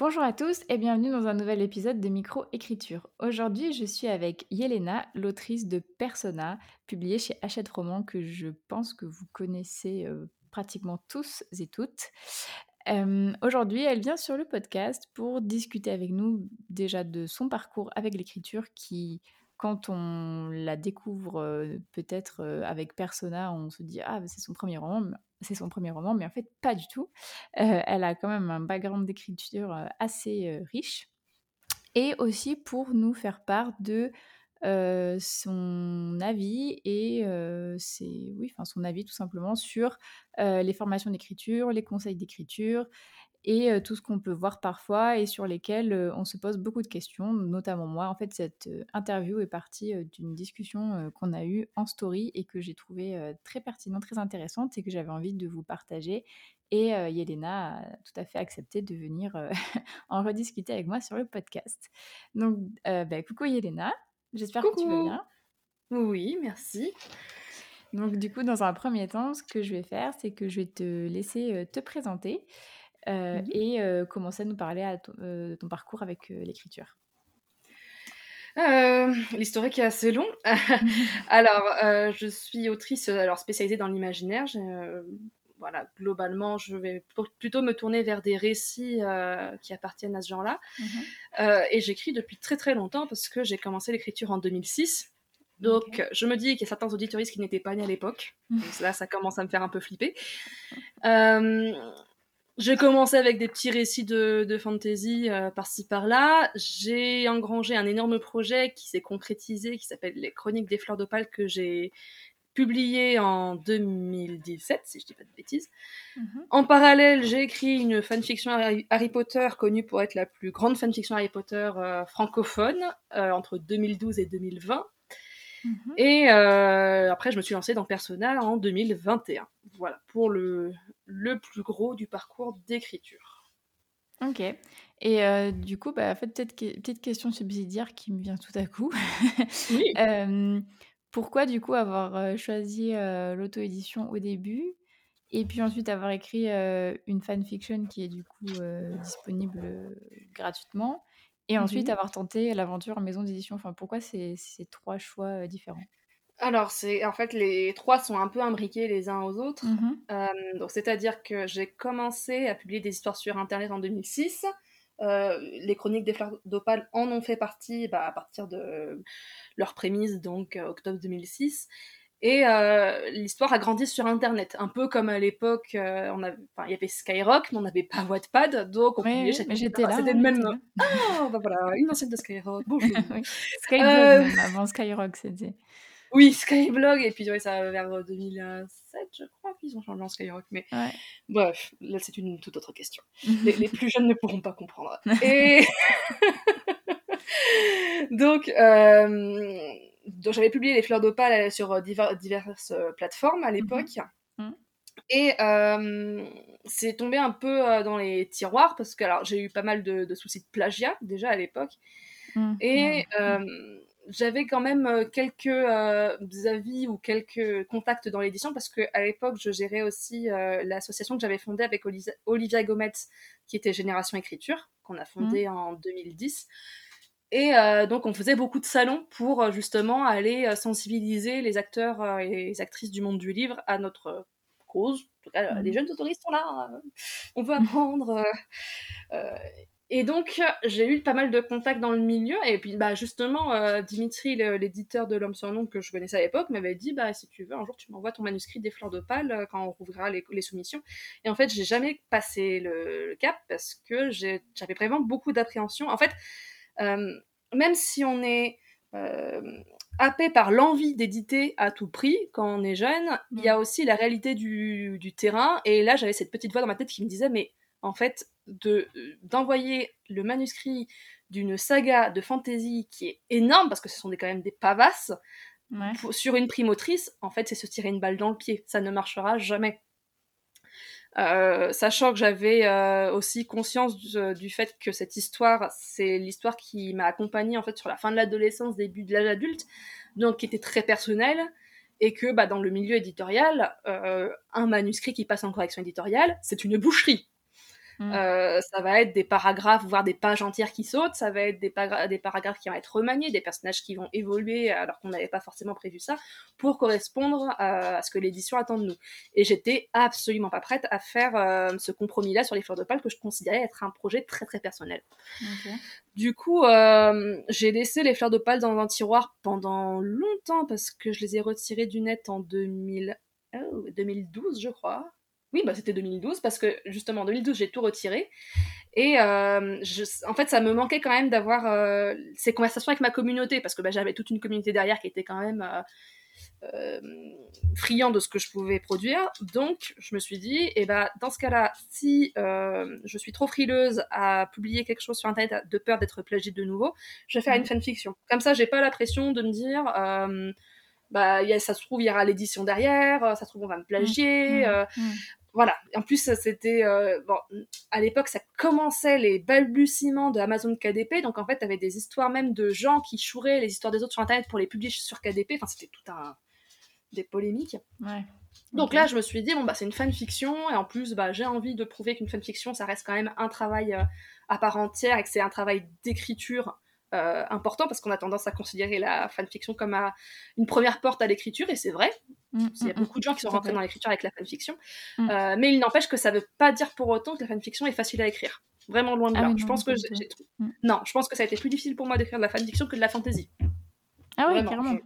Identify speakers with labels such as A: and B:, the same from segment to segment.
A: Bonjour à tous et bienvenue dans un nouvel épisode de Micro-Écriture. Aujourd'hui, je suis avec Yelena, l'autrice de Persona, publiée chez Hachette Roman, que je pense que vous connaissez euh, pratiquement tous et toutes. Euh, aujourd'hui, elle vient sur le podcast pour discuter avec nous déjà de son parcours avec l'écriture qui, quand on la découvre euh, peut-être avec Persona, on se dit ah c'est son premier roman, c'est son premier roman, mais en fait, pas du tout. Euh, elle a quand même un background d'écriture euh, assez euh, riche. Et aussi pour nous faire part de son avis et c'est oui, enfin son avis tout simplement sur les formations d'écriture, les conseils d'écriture et tout ce qu'on peut voir parfois et sur lesquels on se pose beaucoup de questions, notamment moi. En fait, cette interview est partie d'une discussion qu'on a eue en story et que j'ai trouvée très pertinente, très intéressante et que j'avais envie de vous partager. Et Yelena a tout à fait accepté de venir en rediscuter avec moi sur le podcast. Donc, bah, coucou Yelena, j'espère que tu vas bien.
B: Oui, merci.
A: Donc, du coup, dans un premier temps, ce que je vais faire, c'est que je vais te laisser te présenter. Mmh et commencer à nous parler à de ton parcours avec l'écriture.
B: L'historique est assez long. alors, je suis autrice alors, spécialisée dans l'imaginaire. voilà, globalement, je vais plutôt me tourner vers des récits qui appartiennent à ce genre-là. Mmh et j'écris depuis très très longtemps parce que j'ai commencé l'écriture en 2006. Donc, je me dis qu'il y a certains auditoristes qui n'étaient pas nés à l'époque. Mmh. Là, ça commence à me faire un peu flipper. Euh, j'ai commencé avec des petits récits de, fantasy euh, par-ci par-là. J'ai engrangé un énorme projet qui s'est concrétisé, qui s'appelle Les Chroniques des Fleurs d'Opale, que j'ai publié en 2017, si je dis pas de bêtises. Mhm. En parallèle, j'ai écrit une fanfiction Harry Potter connue pour être la plus grande fanfiction Harry Potter euh, francophone euh, entre 2012 et 2020. Mhm. Et après, je me suis lancée dans Persona en 2021. Voilà, pour le, le plus gros du parcours d'écriture.
A: Ok. Et euh, du coup, bah, en fait, peut-être petite question subsidiaire qui me vient tout à coup. Oui. euh, pourquoi, du coup, avoir euh, choisi euh, l'auto-édition au début et puis ensuite avoir écrit une fanfiction qui est du coup disponible gratuitement et ensuite mhm. avoir tenté l'aventure en maison d'édition? Enfin, pourquoi ces, ces trois choix différents?
B: Alors, c'est en fait les trois sont un peu imbriqués les uns aux autres. Mmh euh, donc, c'est-à-dire que j'ai commencé à publier des histoires sur Internet en 2006. Euh, les chroniques des fleurs d'opale en ont fait partie bah, à partir de leur prémisse, donc euh, octobre 2006. Et l'histoire a grandi sur Internet, un peu comme à l'époque, on il y avait Skyrock, mais on n'avait pas Wattpad, donc on
A: publiait chaque mais j'étais là.
B: C'était le même. Ah, bah voilà, une ancienne de Skyrock. Bonjour.
A: Skyrock, avant Skyrock, c'était.
B: Oui, Skyblog, et puis ouais, ça vers 2007, je crois qu'ils ont changé en Skyrock. Mais bref, là c'est une toute autre question. les, plus jeunes ne pourront pas comprendre. Et donc, euh, donc j'avais publié les fleurs d'opale sur diverses euh, plateformes à l'époque. Mhm. Mhm. Et euh, c'est tombé un peu dans les tiroirs parce que alors j'ai eu pas mal de, soucis de plagiat déjà à l'époque. Mhm. Et j'avais quand même euh, quelques euh, avis ou quelques contacts dans l'édition parce que à l'époque je gérais aussi euh, l'association que j'avais fondée avec Olivia Gomez qui était Génération Écriture qu'on a fondée mmh. en 2010 et donc on faisait beaucoup de salons pour justement aller sensibiliser les acteurs et les actrices du monde du livre à notre cause. En tout cas, les mmh. jeunes autoristes sont là, on veut apprendre. Et donc, j'ai eu pas mal de contacts dans le milieu. Et puis, bah, justement, euh, Dimitri, l'éditeur de L'Homme sans nom que je connaissais à l'époque, m'avait dit bah, si tu veux, un jour, tu m'envoies ton manuscrit des fleurs d'opale euh, quand on rouvrira les, soumissions. Et en fait, j'ai jamais passé le, cap parce que j'avais vraiment beaucoup d'appréhension. En fait, euh, même si on est happé par l'envie d'éditer à tout prix quand on est jeune, il y a mmh. aussi la réalité du, du terrain. Et là, j'avais cette petite voix dans ma tête qui me disait mais en fait, de d'envoyer le manuscrit d'une saga de fantasy qui est énorme, parce que ce sont des, quand même des pavasses, sur une primotrice, en fait, c'est se tirer une balle dans le pied. Ça ne marchera jamais. sachant que j'avais aussi conscience du, fait que cette histoire, c'est l'histoire qui m'a accompagnée en fait sur la fin de l'adolescence, début de l'âge adulte, donc qui était très personnelle, et que bah, dans le milieu éditorial, un manuscrit qui passe en correction éditoriale, c'est une boucherie. Mm. Euh, ça va être des paragraphes, voire des pages entières qui sautent, ça va être des, des paragraphes qui vont être remaniés, des personnages qui vont évoluer alors qu'on n'avait pas forcément prévu ça, pour correspondre à, ce que l'édition attend de nous. Et j'étais absolument pas prête à faire euh, ce compromis-là sur les fleurs de pâle que je considérais être un projet très très personnel. Du coup, euh, j'ai laissé les fleurs de pâle dans un tiroir pendant longtemps parce que je les ai retirées du net en 2000... 2012, je crois. Oui, bah, c'était 2012 parce que justement en 2012 j'ai tout retiré et euh, en fait ça me manquait quand même d'avoir euh, ces conversations avec ma communauté parce que bah, j'avais toute une communauté derrière qui était quand même euh, friand de ce que je pouvais produire. Donc je me suis dit, et eh bah, dans ce cas-là, si je suis trop frileuse à publier quelque chose sur internet de peur d'être plagiée de nouveau, je vais faire une mmh. fanfiction. Comme ça j'ai pas la pression de me dire bah, y a, ça se trouve, il y aura l'édition derrière, ça se trouve, on va me plagier. Mmh. Mmh voilà. En plus, c'était euh, bon. À l'époque, ça commençait les balbutiements de Amazon KDP, donc en fait, t'avais des histoires même de gens qui chouraient les histoires des autres sur Internet pour les publier sur KDP. Enfin, c'était tout un des polémiques. Ouais. Donc là, je me suis dit bon bah c'est une fanfiction et en plus bah j'ai envie de prouver qu'une fanfiction ça reste quand même un travail euh, à part entière et que c'est un travail d'écriture euh, important parce qu'on a tendance à considérer la fanfiction comme une première porte à l'écriture, et c'est vrai. Mm, il y a mm, beaucoup de gens qui sont rentrés dans l'écriture avec la fanfiction. Mm. Euh, mais il n'empêche que ça ne veut pas dire pour autant que la fanfiction est facile à écrire. Vraiment loin de ah là. je pense que Non, je pense que ça a été plus difficile pour moi d'écrire de la fanfiction que de la fantasy.
A: Ah oui, carrément.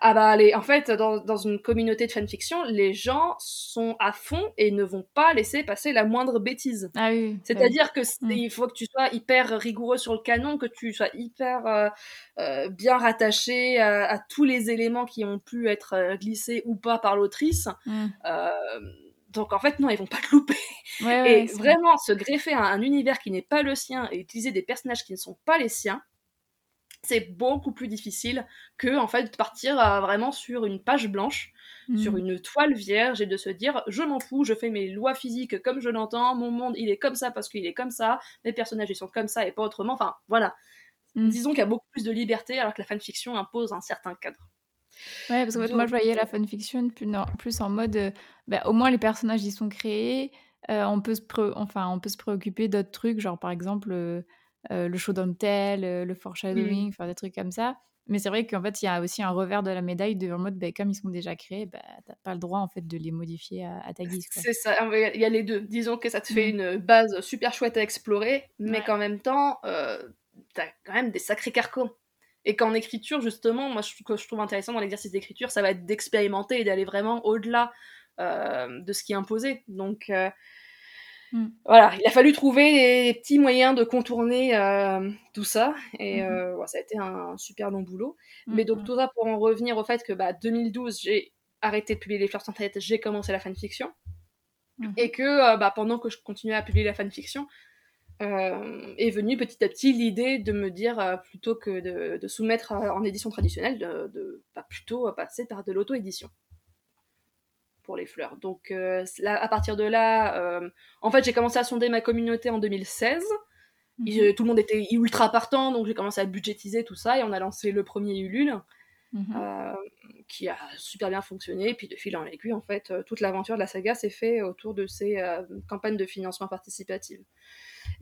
B: Ah bah en fait, dans, une communauté de fanfiction, les gens sont à fond et ne vont pas laisser passer la moindre bêtise.
A: Ah oui.
B: C'est-à-dire que mm. il faut que tu sois hyper rigoureux sur le canon, que tu sois hyper euh, euh, bien rattaché à, tous les éléments qui ont pu être euh, glissés ou pas par l'autrice. Mm. donc en fait non, ils vont pas te louper. et vraiment se greffer à un univers qui n'est pas le sien et utiliser des personnages qui ne sont pas les siens c'est beaucoup plus difficile que en fait de partir euh, vraiment sur une page blanche, sur mm. une toile vierge et de se dire je m'en fous, je fais mes lois physiques comme je l'entends, mon monde il est comme ça parce qu'il est comme ça, mes personnages ils sont comme ça et pas autrement. Enfin voilà. Mm. Disons qu'il y a beaucoup plus de liberté alors que la fanfiction impose un certain cadre.
A: Ouais, parce que moi je voyais la fanfiction plus, plus en mode euh, bah, au moins les personnages ils sont créés, euh, on, peut se enfin, on peut se préoccuper d'autres trucs, genre par exemple euh, le show euh, le foreshadowing, mmh. enfin des trucs comme ça. Mais c'est vrai qu'en fait, il y a aussi un revers de la médaille de en mode, bah, comme ils sont déjà créés, bah, t'as pas le droit en fait de les modifier à, ta guise.
B: C'est ça, il y a les deux. Disons que ça te fait mmh. une base super chouette à explorer, mais qu'en même temps, euh, t'as quand même des sacrés carcons. Et qu'en écriture, justement, moi, ce que je trouve intéressant dans l'exercice d'écriture, ça va être d'expérimenter et d'aller vraiment au-delà de ce qui est imposé. Donc, Mm. Voilà, il a fallu trouver des petits moyens de contourner euh, tout ça, et mm-hmm. euh, ça a été un, super long boulot. Mais donc mm-hmm. tout ça pour en revenir au fait que bah, 2012, j'ai arrêté de publier les fleurs sans tête, j'ai commencé la fanfiction, mm-hmm. et que euh, bah, pendant que je continuais à publier la fanfiction, est venue petit à petit l'idée de me dire, plutôt que de, soumettre en édition traditionnelle, de, de bah, plutôt passer par de l'auto-édition pour les fleurs. Donc euh, là, à partir de là, euh, en fait, j'ai commencé à sonder ma communauté en 2016. Mhm. tout le monde était ultra partant, donc j'ai commencé à budgétiser tout ça et on a lancé le premier Ulule. Mhm. Euh, qui a super bien fonctionné. Et puis de fil en aiguille, en fait, toute l'aventure de la saga s'est fait autour de ces campagnes de financement participatif.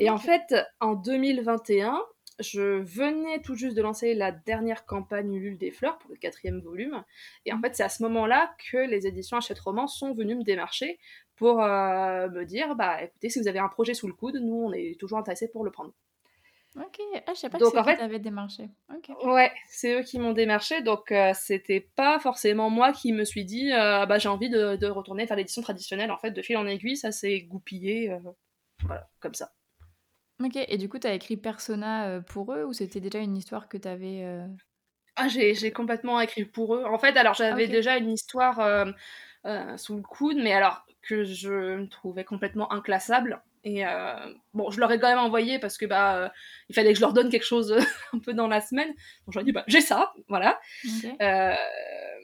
B: Et en fait, en 2021, je venais tout juste de lancer la dernière campagne Ulule des fleurs pour le quatrième volume. Et en mmh. fait, c'est à ce moment-là que les éditions Hachette Roman sont venues me démarcher pour euh, me dire bah écoutez, si vous avez un projet sous le coude, nous on est toujours intéressés pour le prendre.
A: Ok, ah, je sais pas donc, que en fait, qui démarché.
B: Ouais, c'est eux qui m'ont démarché, donc euh, c'était pas forcément moi qui me suis dit euh, bah j'ai envie de, de, retourner faire l'édition traditionnelle. En fait, de fil en aiguille, ça s'est goupillé, voilà, comme ça.
A: Ok, et du coup, tu as écrit Persona euh, pour eux ou c'était déjà une histoire que tu avais. Euh
B: ah, j'ai complètement écrit pour eux. En fait, alors j'avais déjà une histoire euh, sous le coude, mais alors que je trouvais complètement inclassable. Et bon, je leur ai quand même envoyé parce que bah il fallait que je leur donne quelque chose un peu dans la semaine. Donc j'aurais dit bah j'ai ça, voilà.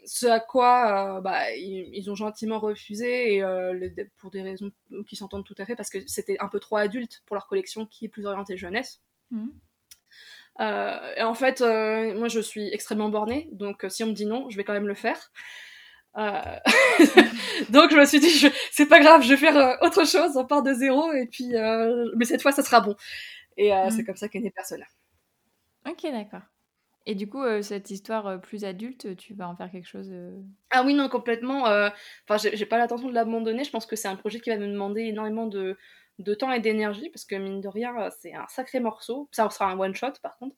B: Ce à quoi bah, ils, ont gentiment refusé, et pour des raisons qui s'entendent tout à fait, parce que c'était un peu trop adulte pour leur collection qui est plus orientée jeunesse. Mmh. et en fait, moi je suis extrêmement bornée, donc si on me dit non, je vais quand même le faire. donc je me suis dit, c'est pas grave, je vais faire autre chose, on part de zéro, et puis, mais cette fois ça sera bon. Et mmh. c'est comme ça qu'est née Persona.
A: Ok, d'accord. Et du coup, euh, cette histoire euh, plus adulte, tu vas en faire quelque chose euh
B: Ah oui, non, complètement. Enfin, j'ai pas l'intention de l'abandonner. Je pense que c'est un projet qui va me demander énormément de, de temps et d'énergie, parce que mine de rien, c'est un sacré morceau. Ça sera un one-shot, par contre.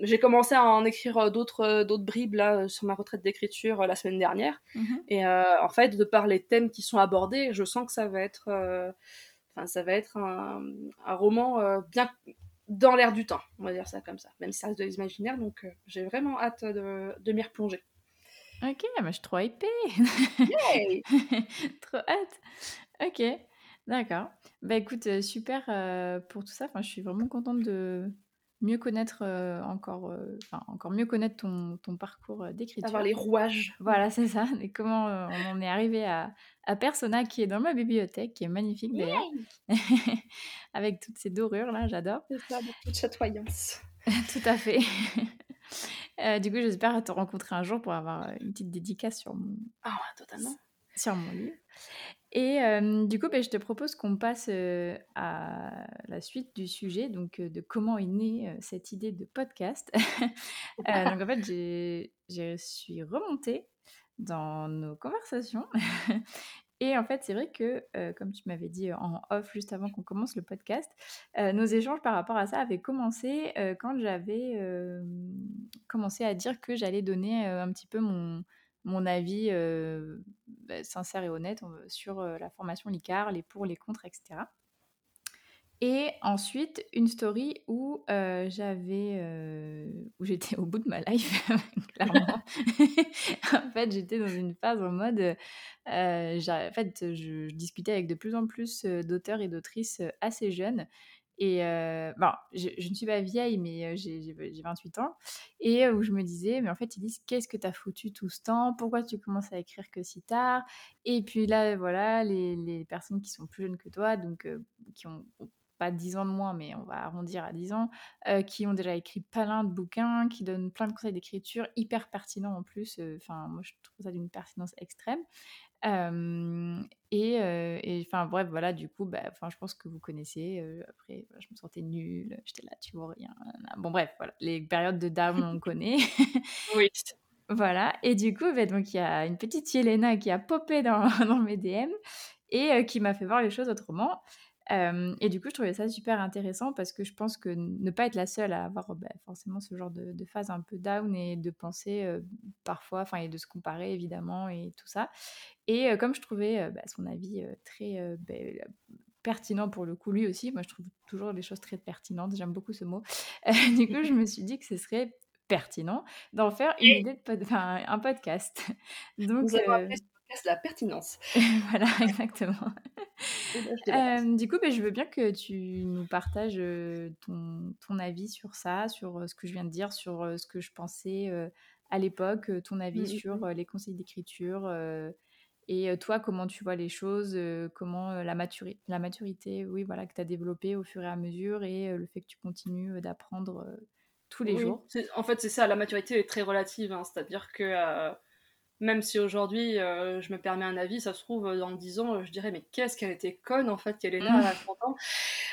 B: j'ai commencé à en écrire d'autres d'autres bribes là sur ma retraite d'écriture la semaine dernière mmh et en fait de par les thèmes qui sont abordés je sens que ça va être enfin ça va être un, un roman bien dans l'air du temps, on va dire ça comme ça, même si ça reste de l'imaginaire, donc euh, j'ai vraiment hâte de, de m'y replonger.
A: Ok, mais je suis trop hypée Trop hâte Ok, d'accord. Bah écoute, euh, super euh, pour tout ça, enfin, je suis vraiment contente de, mieux connaître euh, encore, euh, enfin encore mieux connaître ton, ton parcours euh, d'écriture.
B: Avoir les rouages.
A: Voilà, c'est ça. Et comment on en est arrivé à, à, Persona, qui est dans ma bibliothèque, qui est magnifique d'ailleurs, avec toutes ces dorures là, j'adore.
B: C'est ça, beaucoup de chatoyance.
A: Tout à fait. du coup, j'espère te rencontrer un jour pour avoir une petite dédicace sur mon,
B: ah, totalement.
A: sur mon livre. Et du coup, bah, je te propose qu'on passe à la suite du sujet, donc de comment est née cette idée de podcast. donc en fait, je suis remontée dans nos conversations. Et en fait, c'est vrai que, comme tu m'avais dit en off juste avant qu'on commence le podcast, nos échanges par rapport à ça avaient commencé quand j'avais commencé à dire que j'allais donner un petit peu mon, mon avis bah, sincère et honnête sur la formation LICAR, les pour, les contre, etc. Et ensuite, une story où j'avais, où j'étais au bout de ma life, clairement. en fait, j'étais dans une phase en mode, en fait, je, discutais avec de plus en plus d'auteurs et d'autrices assez jeunes et euh, bon, je, ne suis pas vieille, mais euh, j'ai 28 ans. Et où je me disais, mais en fait, ils disent, qu'est-ce que tu as foutu tout ce temps? Pourquoi tu commences à écrire que si tard? Et puis là, voilà, les, les, personnes qui sont plus jeunes que toi, donc qui ont pas 10 ans de moins, mais on va arrondir à 10 ans, qui ont déjà écrit plein de bouquins, qui donnent plein de conseils d'écriture, hyper pertinents en plus. Enfin, moi, je trouve ça d'une pertinence extrême et enfin bref, voilà, du coup, bah, je pense que vous connaissez. après, je me sentais nulle, j'étais là, tu vois rien. Bon, bref, voilà, les périodes de down, on connaît.
B: oui.
A: Voilà, et du coup, bah, donc il y a une petite Yelena qui a popé dans, dans mes DM et qui m'a fait voir les choses autrement et du coup, je trouvais ça super intéressant parce que je pense que ne pas être la seule à avoir bah, forcément ce genre de, phase un peu down et de penser parfois, enfin, et de se comparer évidemment et tout ça. Et comme je trouvais bah, son avis très bah, pertinent pour le coup, lui aussi, moi je trouve toujours les choses très pertinentes, j'aime beaucoup ce mot. du coup, je me suis dit que ce serait pertinent d'en faire une idée de un podcast.
B: Donc, Vous avez la pertinence.
A: voilà, exactement. Euh, du coup, ben, je veux bien que tu nous partages ton, ton, avis sur ça, sur ce que je viens de dire, sur ce que je pensais à l'époque, ton avis mmh, mmh, sur mmh. les conseils d'écriture. et toi, comment tu vois les choses, comment la, maturité, la maturité oui, voilà, que tu as développée au fur et à mesure et le fait que tu continues d'apprendre tous les jours.
B: En fait, c'est ça, la maturité est très relative, hein, c'est-à-dire que même si aujourd'hui euh, je me permets un avis, ça se trouve dans 10 ans, je dirais mais qu'est-ce qu'elle était conne en fait qu'elle est là à 30 ans.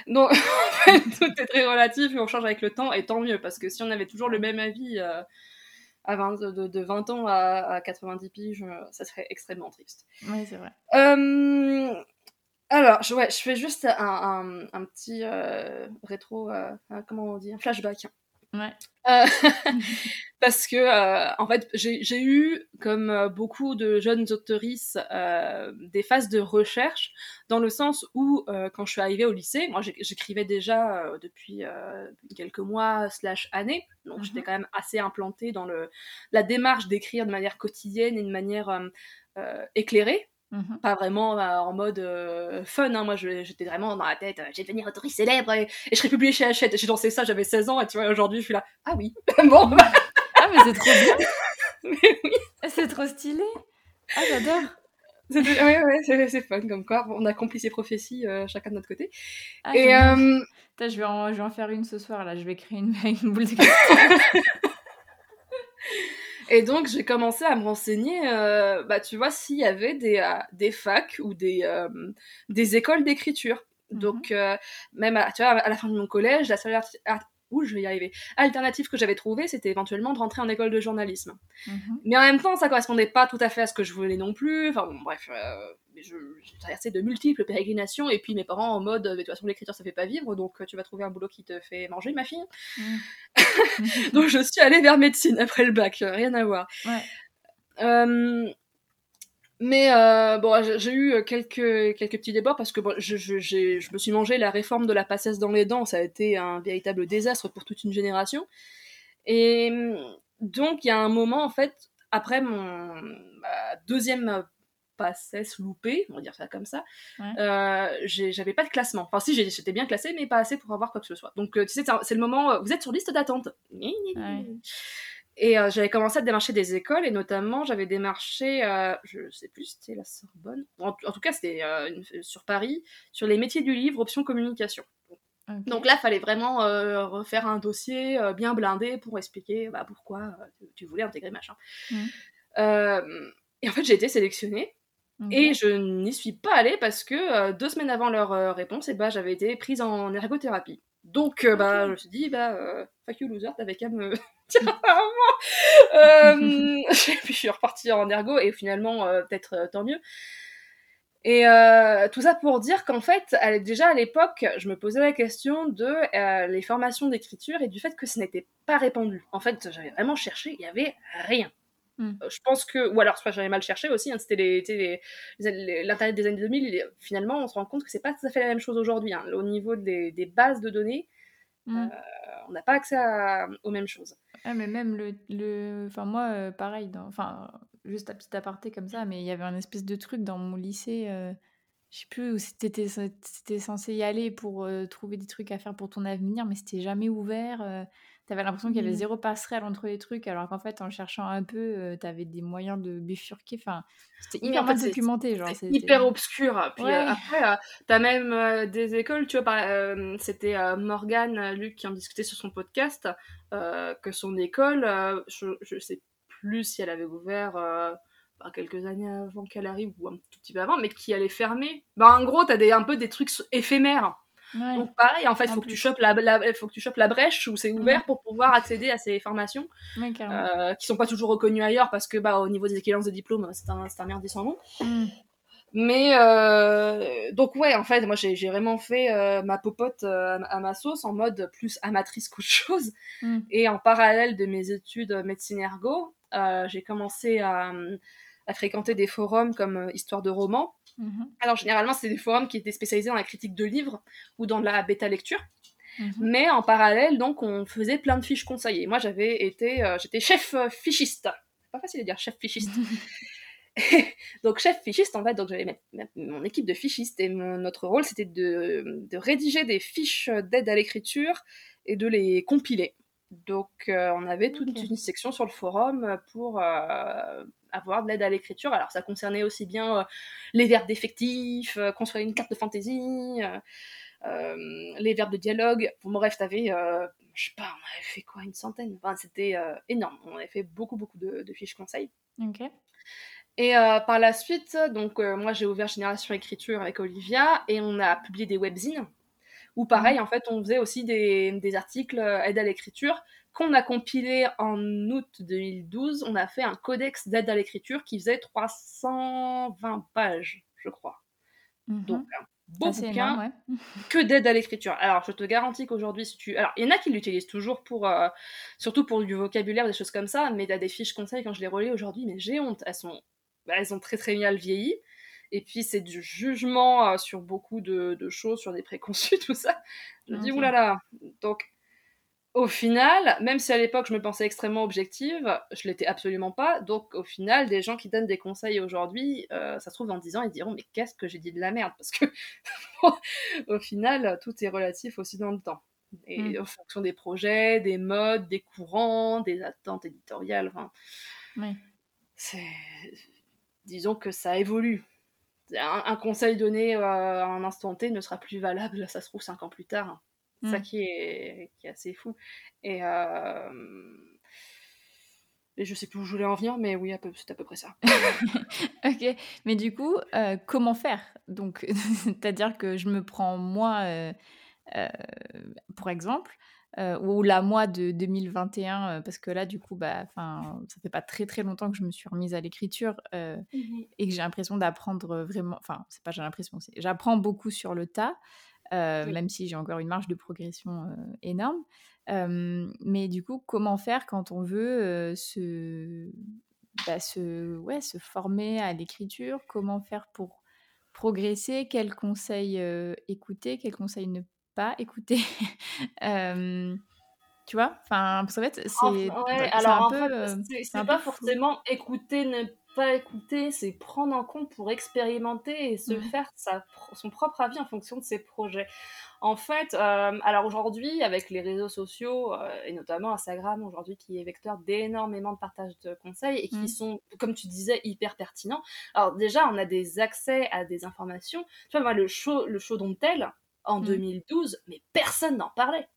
B: Donc tout est très relatif et on change avec le temps et tant mieux parce que si on avait toujours le même avis euh, à 20, de, 20 ans à, 90 piges, euh, ça serait extrêmement triste.
A: Oui, c'est vrai.
B: alors, je, ouais, je fais juste un, un, petit rétro, comment on dit, un flashback.
A: Ouais.
B: Euh, parce que, euh, en fait, j'ai eu, comme euh, beaucoup de jeunes autrices, des phases de recherche, dans le sens où, quand je suis arrivée au lycée, moi j'écrivais déjà depuis quelques mois, slash années, donc j'étais mhm. quand même assez implantée dans le, la démarche d'écrire de manière quotidienne et de manière éclairée. Mmh pas vraiment bah, en mode euh, fun, hein. moi j'étais vraiment dans la tête, euh, j'ai devenir autrice célèbre et, je serai publiée chez Hachette. J'ai lancé ça, j'avais 16 ans et tu vois, aujourd'hui je suis là, ah oui, bon.
A: ah mais c'est trop bien
B: Mais oui.
A: C'est trop stylé. Ah, j'adore.
B: Oui, ouais, c'est fun comme quoi. On accomplit ses prophéties chacun de notre côté. Ah, et
A: je, vais en, je vais en faire une ce soir là. Je vais créer une, une boule de.
B: Et donc, j'ai commencé à me renseigner, euh, bah, tu vois, s'il y avait des, euh, des facs ou des, euh, des écoles d'écriture. Mhm. Donc, même à, tu vois, à la fin de mon collège, la seule où je vais y arriver. Alternative que j'avais trouvé, c'était éventuellement de rentrer en école de journalisme. Mhm. Mais en même temps, ça correspondait pas tout à fait à ce que je voulais non plus. Enfin bon, bref, euh, j'ai traversé de multiples pérégrinations et puis mes parents en mode, de toute façon l'écriture ça fait pas vivre, donc tu vas trouver un boulot qui te fait manger, ma fille. Mhm. donc je suis allée vers médecine après le bac, rien à voir. Ouais. Euh, mais euh, bon, j'ai eu quelques, quelques petits débats parce que bon, je, je, je, me suis mangé la réforme de la passesse dans les dents. Ça a été un véritable désastre pour toute une génération. Et donc, il y a un moment, en fait, après mon deuxième passesse loupée, on va dire ça comme ça, euh, j'avais pas de classement. Enfin, si, j'étais bien classée, mais pas assez pour avoir quoi que ce soit. Donc, euh, tu sais, c'est le moment, vous êtes sur liste d'attente. Et euh, j'avais commencé à démarcher des écoles, et notamment, j'avais démarché, euh, je sais plus, c'était la Sorbonne. En, tout cas, c'était euh, sur Paris, sur les métiers du livre, option communication. Donc là, il fallait vraiment refaire un dossier bien blindé pour expliquer bah, pourquoi tu, voulais intégrer machin. Mmh. et en fait, j'ai été sélectionnée. Et je n'y suis pas allée parce que deux semaines avant leur réponse, et eh bah, j'avais été prise en ergothérapie. Donc, bah, je me suis dit, bah, fuck you loser, t'avais qu'à me euh, et puis je suis repartie en ergo et finalement euh, peut-être euh, tant mieux. Et tout ça pour dire qu'en fait, déjà à l'époque, je me posais la question de les formations d'écriture et du fait que ce n'était pas répandu. En fait, j'avais vraiment cherché, il n'y avait rien. Hmm. Je pense que, ou alors j'avais mal cherché aussi, hein, c'était l'internet des années 2000, finalement on se rend compte que c'est pas tout à fait la même chose aujourd'hui. Hein. Au niveau des, des, bases de données, hmm. on n'a pas accès aux mêmes choses.
A: Ah, mais même le, le... Enfin, moi, euh, pareil, dans... enfin, juste à petit aparté comme ça, mais il y avait un espèce de truc dans mon lycée, euh, je sais plus où c'était, censé y aller pour euh, trouver des trucs à faire pour ton avenir, mais c'était jamais ouvert. T'avais l'impression qu'il y avait mmh. zéro passerelle entre les trucs, alors qu'en fait, en cherchant un peu, euh, t'avais des moyens de bifurquer. Enfin, c'était hyper mal documenté. Genre,
B: c'était hyper obscur. Puis euh, après, euh, t'as même des écoles, tu vois, c'était Morgane, Luc, qui en discutait sur son podcast, que son école, je, je sais plus si elle avait ouvert quelques années avant qu'elle arrive ou un tout petit peu avant, mais qui allait fermer. Bah, en gros, t'as des, un peu des trucs éphémères. Donc pareil, en fait, il faut, que tu chopes la, faut que tu chopes la brèche où c'est ouvert pour pouvoir accéder à ces formations euh, qui sont pas toujours reconnues ailleurs parce que bah, au niveau des équivalences de diplôme, c'est un, un merdier sans nom. Mm. Mais euh, donc ouais, en fait, moi j'ai vraiment fait euh, ma popote euh, à ma sauce en mode plus amatrice qu'autre chose. Mm. Et en parallèle de mes études médecine ergo, j'ai commencé à, à, fréquenter des forums comme Histoire de roman Mhm. Alors généralement, c'était des forums qui étaient spécialisés dans la critique de livres ou dans la bêta lecture. Mhm. Mais en parallèle, donc, on faisait plein de fiches conseillées. Moi, j'avais été, euh, j'étais chef euh, fichiste. C'est pas facile de dire chef fichiste. donc chef fichiste, en fait, donc j'avais mon équipe de fichistes et notre rôle, c'était de, de, rédiger des fiches d'aide à l'écriture et de les compiler. Donc euh, on avait toute une section sur le forum pour, avoir de l'aide à l'écriture. Alors ça concernait aussi bien euh, les verbes défectifs, euh, construire une carte de fantaisie, euh, les verbes de dialogue. Bon, bref, t'avais, je sais pas, on avait fait quoi, une centaine. Enfin, c'était énorme. On avait fait beaucoup, beaucoup de, fiches conseils. Ok. Et par la suite, donc moi j'ai ouvert Génération Écriture avec Olivia et on a publié des webzines où pareil, mhm. en fait, on faisait aussi des, des articles aide à l'écriture qu'on a compilé en août 2012. On a fait un codex d'aide à l'écriture qui faisait 320 pages, je crois. Mhm. Donc, un beau bouquin que d'aide à l'écriture. Alors, je te garantis qu'aujourd'hui, si tu... Alors, il y en a qui l'utilisent toujours pour... Euh, surtout pour du vocabulaire, des choses comme ça, mais t'as des fiches conseils, quand je les relis aujourd'hui, mais j'ai honte. Elles sont... Bah, elles ont très très mal vieilli. Et puis, c'est du jugement euh, sur beaucoup de, choses, sur des préconçus, tout ça. Je me dis, oulala. Donc, au final, même si à l'époque je me pensais extrêmement objective, je l'étais absolument pas. Donc au final, des gens qui donnent des conseils aujourd'hui, euh, ça se trouve en 10 ans, ils diront mais qu'est-ce que j'ai dit de la merde? Parce que au final, tout est relatif aussi dans le temps. Et mm. en fonction des projets, des modes, des courants, des attentes éditoriales. disons que ça évolue. Un, conseil donné à un instant T ne sera plus valable, ça se trouve cinq ans plus tard. C'est ça mm. qui est, qui est assez fou. Et et je sais plus où je voulais en venir, mais oui, c'est à peu près ça.
A: ok, mais du coup, euh, comment faire? Donc, c'est-à-dire que je me prends moi, euh, euh, pour exemple, ou la moi de 2021, parce que là, du coup, bah, ça fait pas très très longtemps que je me suis remise à l'écriture mmh et que j'ai l'impression d'apprendre vraiment. Enfin, c'est pas j'ai l'impression, j'apprends beaucoup sur le tas. Même si j'ai encore une marge de progression énorme. Mais du coup, comment faire quand on veut se, bah, se, ouais, se former à l'écriture? Comment faire pour progresser? Quels conseils écouter? Quels conseils ne pas écouter? Tu vois? Enfin, en fait, c'est
B: un peu. C'est pas forcément écouter, ne pas écouter, c'est prendre en compte pour expérimenter et se faire sa, son propre avis en fonction de ses projets. En fait, euh, alors aujourd'hui, avec les réseaux sociaux, euh, et notamment Instagram aujourd'hui, qui est vecteur d'énormément de partage de conseils et qui mm. sont, comme tu disais, hyper pertinents. Alors déjà, on a des accès à des informations. Tu vois, moi, le show, le show tel, en 2012, mm. mais personne n'en parlait.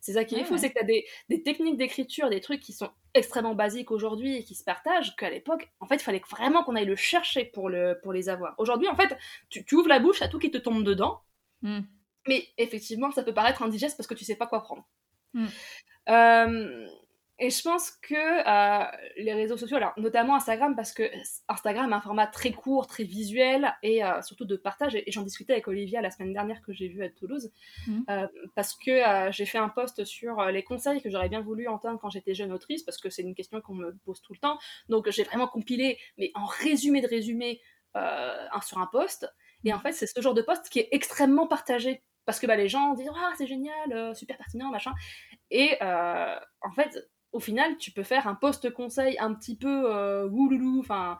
B: C'est ça qui est fou, c'est que tu as des, des techniques d'écriture, des trucs qui sont extrêmement basiques aujourd'hui et qui se partagent, qu'à l'époque, en fait, il fallait vraiment qu'on aille le chercher pour, le, pour les avoir. Aujourd'hui, en fait, tu, ouvres la bouche, à tout qui te tombe dedans. Mm. Mais effectivement, ça peut paraître indigeste parce que tu sais pas quoi prendre. Hmm. Euh, et je pense que euh, les réseaux sociaux, alors notamment Instagram, parce que Instagram a un format très court, très visuel et euh, surtout de partage. Et, j'en discutais avec Olivia la semaine dernière que j'ai vu à Toulouse, hmm. parce que j'ai fait un post sur les conseils que j'aurais bien voulu entendre quand j'étais jeune autrice, parce que c'est une question qu'on me pose tout le temps. Donc j'ai vraiment compilé, mais en résumé de résumé, un, sur un post. Et en hmm. fait, c'est ce genre de post qui est extrêmement partagé parce que bah, les gens disent ah c'est génial, euh, super pertinent, machin. Et euh, en fait, au final, tu peux faire un post conseil un petit peu euh, wouloulou, enfin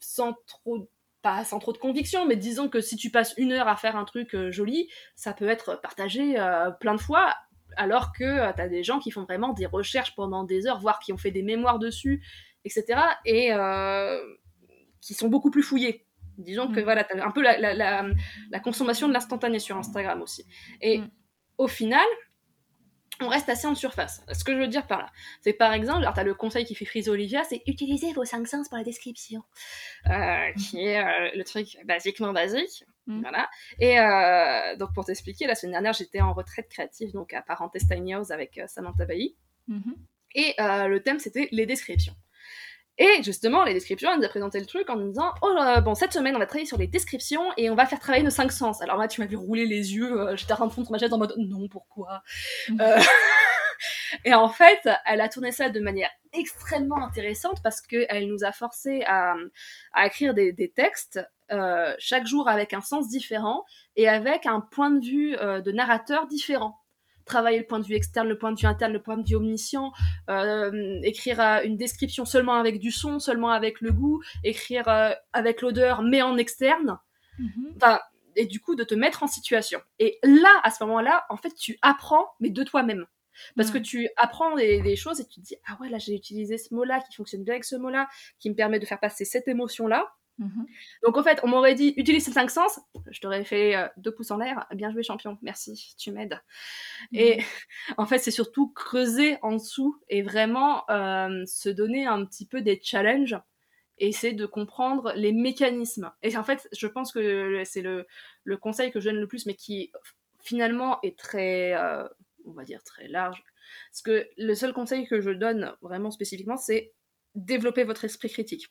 B: sans trop pas sans trop de conviction, mais disons que si tu passes une heure à faire un truc joli, ça peut être partagé plein de fois, alors que tu as des gens qui font vraiment des recherches pendant des heures, voire qui ont fait des mémoires dessus, etc. Et qui sont beaucoup plus fouillés. Disons que mm. voilà, tu as un peu la, la, la, consommation de l'instantané sur Instagram aussi. Et mm. au final, on reste assez en surface. Ce que je veux dire par là, c'est par exemple, alors tu as le conseil qui fait frise Olivia, c'est utiliser vos cinq sens pour la description, euh, qui est euh, le truc basiquement basique. Mm. Voilà. Et euh, donc pour t'expliquer, la semaine dernière, j'étais en retraite créative, donc à Parenthèse Tiny House avec Samantha Bailly. Mm-hmm. Et le thème, c'était les descriptions. Et justement, les descriptions, elle nous a présenté le truc en nous disant Oh, bon, cette semaine, on va travailler sur les descriptions et on va faire travailler nos cinq sens. Alors là, tu m'as vu rouler les yeux, euh, j'étais en train de fondre ma chaise en mode Non, pourquoi? Mm. euh, Et en fait, elle a tourné ça de manière extrêmement intéressante parce qu'elle nous a forcé à, à écrire des, des textes euh, chaque jour avec un sens différent et avec un point de vue de narrateur différent travailler le point de vue externe, le point de vue interne, le point de vue omniscient, euh, écrire euh, une description seulement avec du son, seulement avec le goût, écrire euh, avec l'odeur mais en externe. Mhm. Enfin, et du coup de te mettre en situation. Et là, à ce moment-là, en fait, tu apprends, mais de toi-même. Parce que tu apprends des, des, choses et tu te dis, ah ouais, là j'ai utilisé ce mot-là qui fonctionne bien avec ce mot-là, qui me permet de faire passer cette émotion-là. Mhm. Donc en fait, on m'aurait dit utilise ces cinq sens, je t'aurais fait euh, deux pouces en l'air, bien joué champion, merci, tu m'aides. Mhm. Et en fait, c'est surtout creuser en dessous et vraiment euh, se donner un petit peu des challenges et essayer de comprendre les mécanismes. Et en fait, je pense que c'est le, le, conseil que je donne le plus, mais qui finalement est très, euh, on va dire, très large. Parce que le seul conseil que je donne vraiment spécifiquement, c'est développer votre esprit critique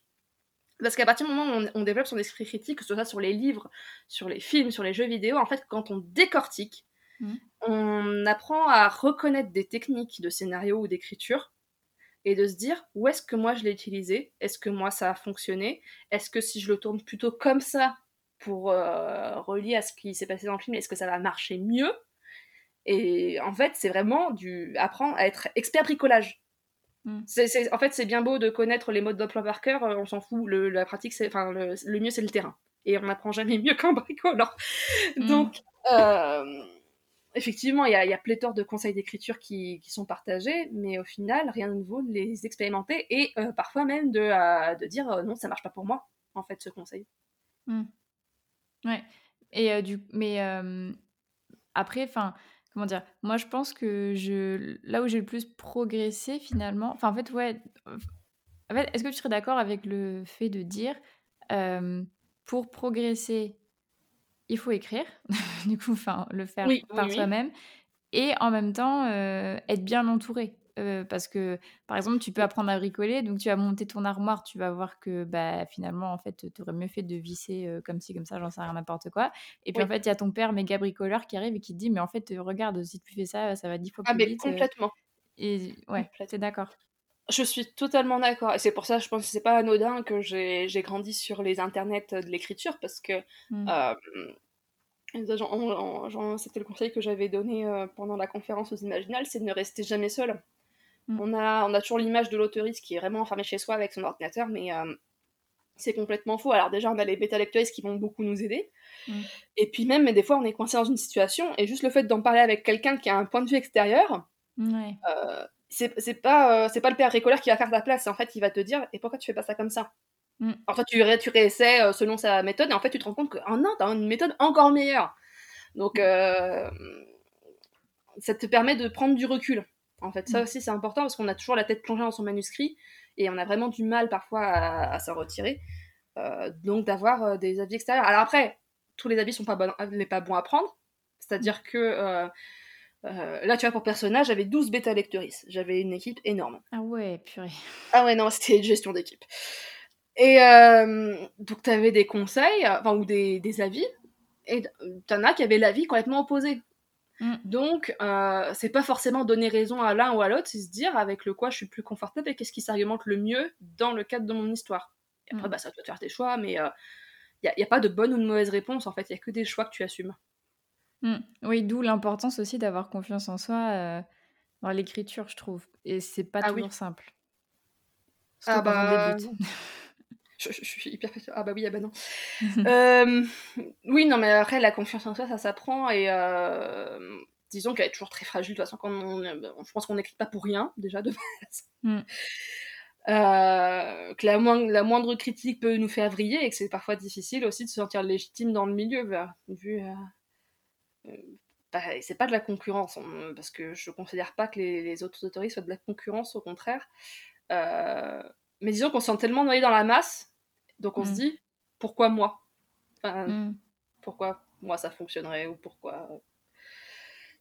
B: parce qu'à partir du moment où on, développe son esprit critique, que ce soit sur les livres, sur les films, sur les jeux vidéo, en fait, quand on décortique, mmh. on apprend à reconnaître des techniques de scénario ou d'écriture et de se dire où est-ce que moi je l'ai utilisé? Est-ce que moi ça a fonctionné? Est-ce que si je le tourne plutôt comme ça pour euh, relier à ce qui s'est passé dans le film, est-ce que ça va marcher mieux? Et en fait, c'est vraiment du apprendre à être expert bricolage. Mm. en fait, c'est bien beau de connaître les modes d'emploi par cœur, euh, on s'en fout. Le, la pratique, c'est, enfin, le, mieux, c'est le terrain. Et on n'apprend jamais mieux qu'un bricoleur. Mm. Donc, euh, effectivement, il y, a, pléthore de conseils d'écriture qui, sont partagés, mais au final, rien ne vaut de les expérimenter et euh, parfois même de, euh, de dire non, ça marche pas pour moi, en fait, ce conseil.
A: Mmh. Ouais. Et du, mais après, enfin, comment dire, moi je pense que je, là où j'ai le plus progressé finalement, enfin en fait, ouais, en fait, est-ce que tu serais d'accord avec le fait de dire pour progresser, il faut écrire, du coup, enfin, le faire par soi-même, et en même temps, euh, être bien entouré? Euh, parce que, par exemple, tu peux apprendre à bricoler, donc tu vas monter ton armoire, tu vas voir que bah, finalement, en fait, tu aurais mieux fait de visser euh, comme ci, comme ça, j'en sais rien, n'importe quoi. Et puis, en fait, il y a ton père méga bricoleur qui arrive et qui te dit, mais en fait, regarde, si tu fais ça, ça va dix fois ah, plus
B: ah, mais complètement.
A: Et ouais, c'est d'accord.
B: Je suis totalement d'accord. Et c'est pour ça, je pense que c'est pas anodin que j'ai grandi sur les internets de l'écriture, parce que mmh. C'était le conseil que j'avais donné euh, pendant la conférence aux Imaginales, c'est de ne rester jamais seul. Mm. On, a, on a toujours l'image de l'autoriste qui est vraiment enfermé chez soi avec son ordinateur, mais euh, c'est complètement faux. Alors déjà, on a les bêta-lectoristes qui vont beaucoup nous aider. Mm. Et puis même, mais des fois, on est coincé dans une situation, et juste le fait d'en parler avec quelqu'un qui a un point de vue extérieur, euh, c'est pas, c'est pas le père récoleur qui va faire ta place. En fait, il va te dire, et pourquoi tu fais pas ça comme ça? Mm. En fait, tu, ré tu réessais euh, selon sa méthode, et en fait, tu te rends compte que, oh non, t'as une méthode encore meilleure. Donc, euh, ça te permet de prendre du recul. En fait, ça mm. aussi, c'est important parce qu'on a toujours la tête plongée dans son manuscrit et on a vraiment du mal parfois à, s'en retirer. Euh, donc, d'avoir des avis extérieurs. Alors, après, tous les avis sont pas, bons, pas bons à prendre. C'est-à-dire que là, tu vois, pour personnage, j'avais 12 bêta-lectrices. J'avais une équipe énorme.
A: Ah ouais, purée.
B: Ah ouais, non, c'était une gestion d'équipe. Et euh, donc, tu avais des conseils, enfin, ou des, des avis, et t'en as qui avaient l'avis complètement opposé. Mm. Donc, euh, c'est pas forcément donner raison à l'un ou à l'autre, c'est se dire avec le quoi je suis plus confortable et qu'est-ce qui s'argumente le mieux dans le cadre de mon histoire. Et après, mm. bah, ça doit faire tes choix, mais il euh, n'y a, a, pas de bonne ou de mauvaise réponse, en fait, il y a que des choix que tu assumes.
A: Mm. Oui, d'où l'importance aussi d'avoir confiance en soi euh, dans l'écriture, je trouve. Et c'est pas ah toujours simple.
B: ah bah... Je, suis hyper Ah bah oui, ah bah non. Euh, oui, non, mais après, la confiance en soi, ça s'apprend. Et euh, disons qu'elle est toujours très fragile. De toute façon, quand on, je pense qu'on n'écrit pas pour rien, déjà, de base. Mm. Euh, que la moindre, la moindre critique peut nous faire vriller et que c'est parfois difficile aussi de se sentir légitime dans le milieu. Bah, vu, bah, c'est pas de la concurrence, parce que je considère pas que les, les autres autoristes soient de la concurrence, au contraire. mais disons qu'on se sent tellement noyé dans la masse donc on se mm. dit, pourquoi moi? Mm. Pourquoi moi ça fonctionnerait ou pourquoi?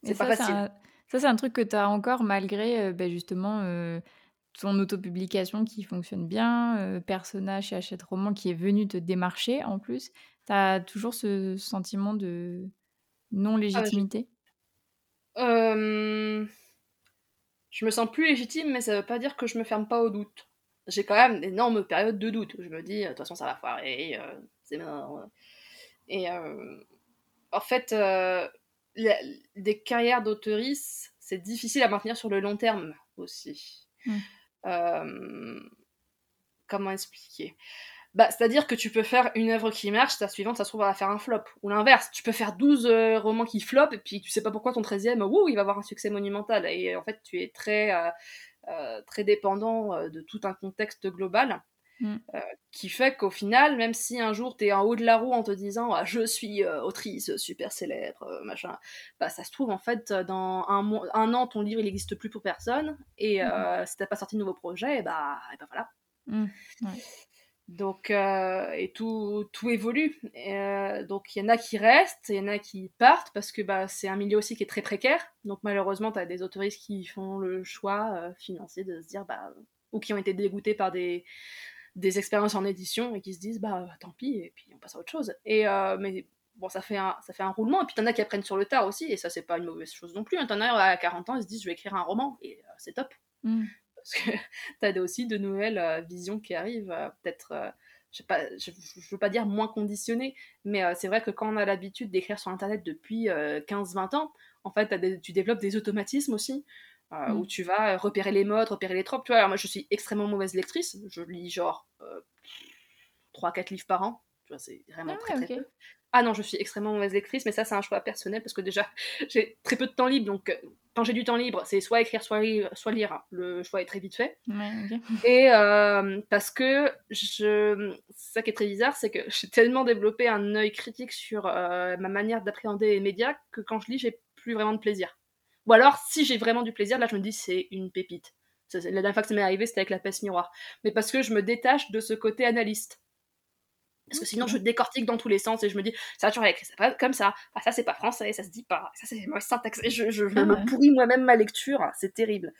A: C'est pas facile. Ça, c'est un truc que tu as encore malgré euh, ben, justement euh, ton autopublication qui fonctionne bien, euh, personnage chez Hachette Roman qui est venu te démarcher en plus. Tu as toujours ce sentiment de non-légitimité?
B: Je me sens plus légitime, mais ça veut pas dire que je me ferme pas au doute j'ai quand même d'énormes périodes de doute où je me dis, de toute façon, ça va foirer, euh, c'est Et euh, en fait, euh, des carrières d'auteurice, c'est difficile à maintenir sur le long terme aussi. Mmh. comment expliquer? Bah, C'est-à-dire que tu peux faire une œuvre qui marche, ta suivante, ça se trouve, va faire un flop. Ou l'inverse, tu peux faire 12 romans qui flopent, et puis tu sais pas pourquoi ton 13e, ouh, il va avoir un succès monumental. Et en fait, tu es très euh, très dépendant euh, de tout un contexte global. Mm. Euh, qui fait qu'au final, même si un jour tu es en haut de la roue en te disant ah, je suis autrice super célèbre, machin, bah ça se trouve en fait dans un, un an ton livre il n'existe plus pour personne et mm. si t'as pas sorti de nouveau projet, bah, et bah voilà. Mm. Donc, et tout, tout évolue. donc, il y en a qui restent, il y en a qui partent parce que bah, c'est un milieu aussi qui est très précaire. Donc, malheureusement, tu as des autoristes qui font le choix financier de se dire, bah, ou qui ont été dégoûtés par des, des expériences en édition et qui se disent, bah, tant pis, et puis on passe à autre chose. Et, mais bon, ça fait, un, ça fait un roulement. Et puis, t'en as qui apprennent sur le tard aussi, et ça, c'est pas une mauvaise chose non plus. T'en as à 40 ans, ils se disent, je vais écrire un roman, et c'est top. Mmh parce que tu as aussi de nouvelles euh, visions qui arrivent, euh, peut-être, euh, je ne veux pas dire moins conditionnées, mais c'est vrai que quand on a l'habitude d'écrire sur Internet depuis 15-20 ans, en fait, tu développes des automatismes aussi, mm. où tu vas repérer les modes, repérer les tropes. Tu vois, alors moi, je suis extrêmement mauvaise lectrice, je lis genre 3-4 livres par an, vois, c'est vraiment ah très, très peu. Ah non, je suis extrêmement mauvaise lectrice, mais ça, c'est un choix personnel parce que déjà, j'ai très peu de temps libre. Donc, euh, quand j'ai du temps libre, c'est soit écrire, soit, lire. Soit lire. Le choix est très vite fait. Et euh, parce que je... ça qui est très bizarre, c'est que j'ai tellement développé un œil critique sur euh, ma manière d'appréhender les médias que quand je lis, j'ai plus vraiment de plaisir. Ou alors, si j'ai vraiment du plaisir, là, je me dis, c'est une pépite. La dernière fois que ça m'est arrivé, c'était avec la peste miroir. Mais parce que je me détache de ce côté analyste. Parce que sinon, je décortique dans tous les sens et je me dis, ça, tu aurais écrit ça comme ça. Ah, ça, c'est pas français, ça se dit pas. Ça, c'est mauvaise syntaxe. Je, je, ah me pourris moi-même ma lecture. C'est terrible.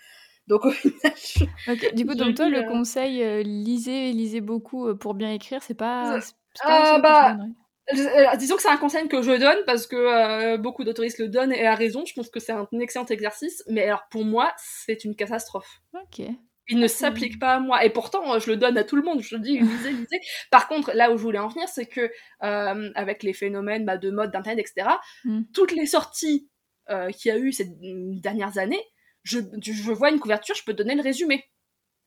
B: Donc,
A: Du coup, donc toi, le euh, conseil, euh, lisez, lisez beaucoup euh, pour bien écrire, c'est pas.
B: Ah, bah. disons que c'est un conseil que je donne parce que beaucoup d'autoristes le donnent et à raison. Je pense que c'est un excellent exercice. Mais alors, pour moi, c'est une catastrophe.
A: Ok.
B: Il ne s'applique pas à moi. Et pourtant, je le donne à tout le monde. Je dis, lisez, lisez. Par contre, là où je voulais en venir, c'est que euh, avec les phénomènes bah, de mode, d'internet, etc., mm. toutes les sorties euh, qu'il y a eu ces dernières années, je, je, vois une couverture, je peux donner le résumé.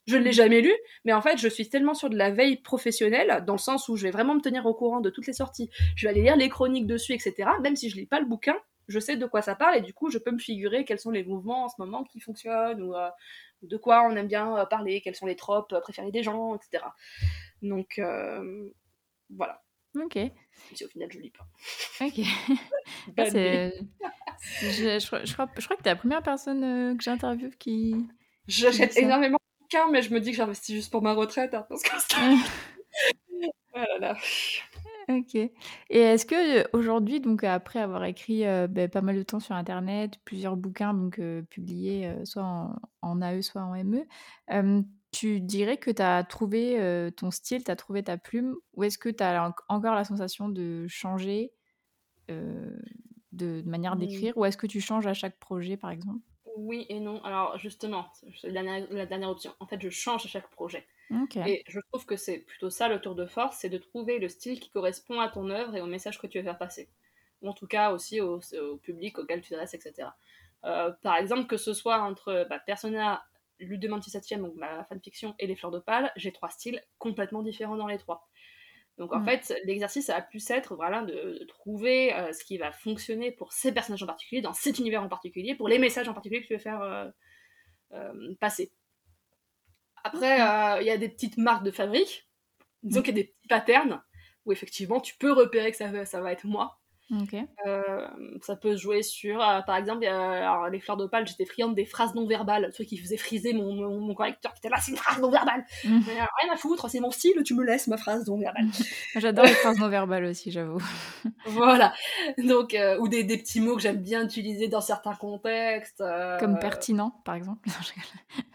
B: Je ne l'ai mm. jamais lu, mais en fait, je suis tellement sur de la veille professionnelle, dans le sens où je vais vraiment me tenir au courant de toutes les sorties. Je vais aller lire les chroniques dessus, etc. Même si je lis pas le bouquin, je sais de quoi ça parle et du coup, je peux me figurer quels sont les mouvements en ce moment qui fonctionnent ou, euh, de quoi on aime bien euh, parler, quelles sont les tropes euh, préférées des gens, etc. Donc euh, voilà.
A: Ok.
B: Si au final je lis pas.
A: Ok. Ah, je, je, crois, je, crois, que tu es la première personne que j'interviewe qui.
B: J'achète énormément de bouquins, mais je me dis que j'investis juste pour ma retraite. Hein, parce que
A: voilà. Ok. Et est-ce que aujourd'hui, donc après avoir écrit ben, pas mal de temps sur Internet, plusieurs bouquins donc publiés soit en, AE, soit en ME, tu dirais que tu as trouvé ton style, tu as trouvé ta plume, ou est-ce que tu as encore la sensation de changer de manière mmh. d'écrire, ou est-ce que tu changes à chaque projet, par exemple?
B: Oui et non. Alors justement, c'est la dernière option. En fait, je change à chaque projet. Et je trouve que c'est plutôt ça le tour de force, c'est de trouver le style qui correspond à ton œuvre et au message que tu veux faire passer. Ou en tout cas aussi au, public auquel tu t'adresses, etc. Euh, par exemple, que ce soit entre bah, Persona, Ludum 7 donc ma fanfiction, et Les Fleurs d'Opale, j'ai trois styles complètement différents dans les trois. Donc en mm. fait, l'exercice a pu être voilà, de, trouver euh, ce qui va fonctionner pour ces personnages en particulier, dans cet univers en particulier, pour les messages en particulier que tu veux faire euh, passer. Après, euh, il y a des petites marques de fabrique. Disons qu'il y a des petits patterns où effectivement tu peux repérer que ça, ça va être moi. Euh, ça peut se jouer sur, euh, par exemple, alors, les fleurs d'opale, j'étais friande des phrases non verbales, le truc qui faisait friser mon, mon, correcteur qui était là, c'est une phrase non verbale. Mm. rien à foutre, c'est mon style, tu me laisses ma phrase non verbale.
A: J'adore les phrases non verbales aussi, j'avoue.
B: voilà. Donc, ou des, des, petits mots que j'aime bien utiliser dans certains contextes.
A: Comme pertinent, par exemple.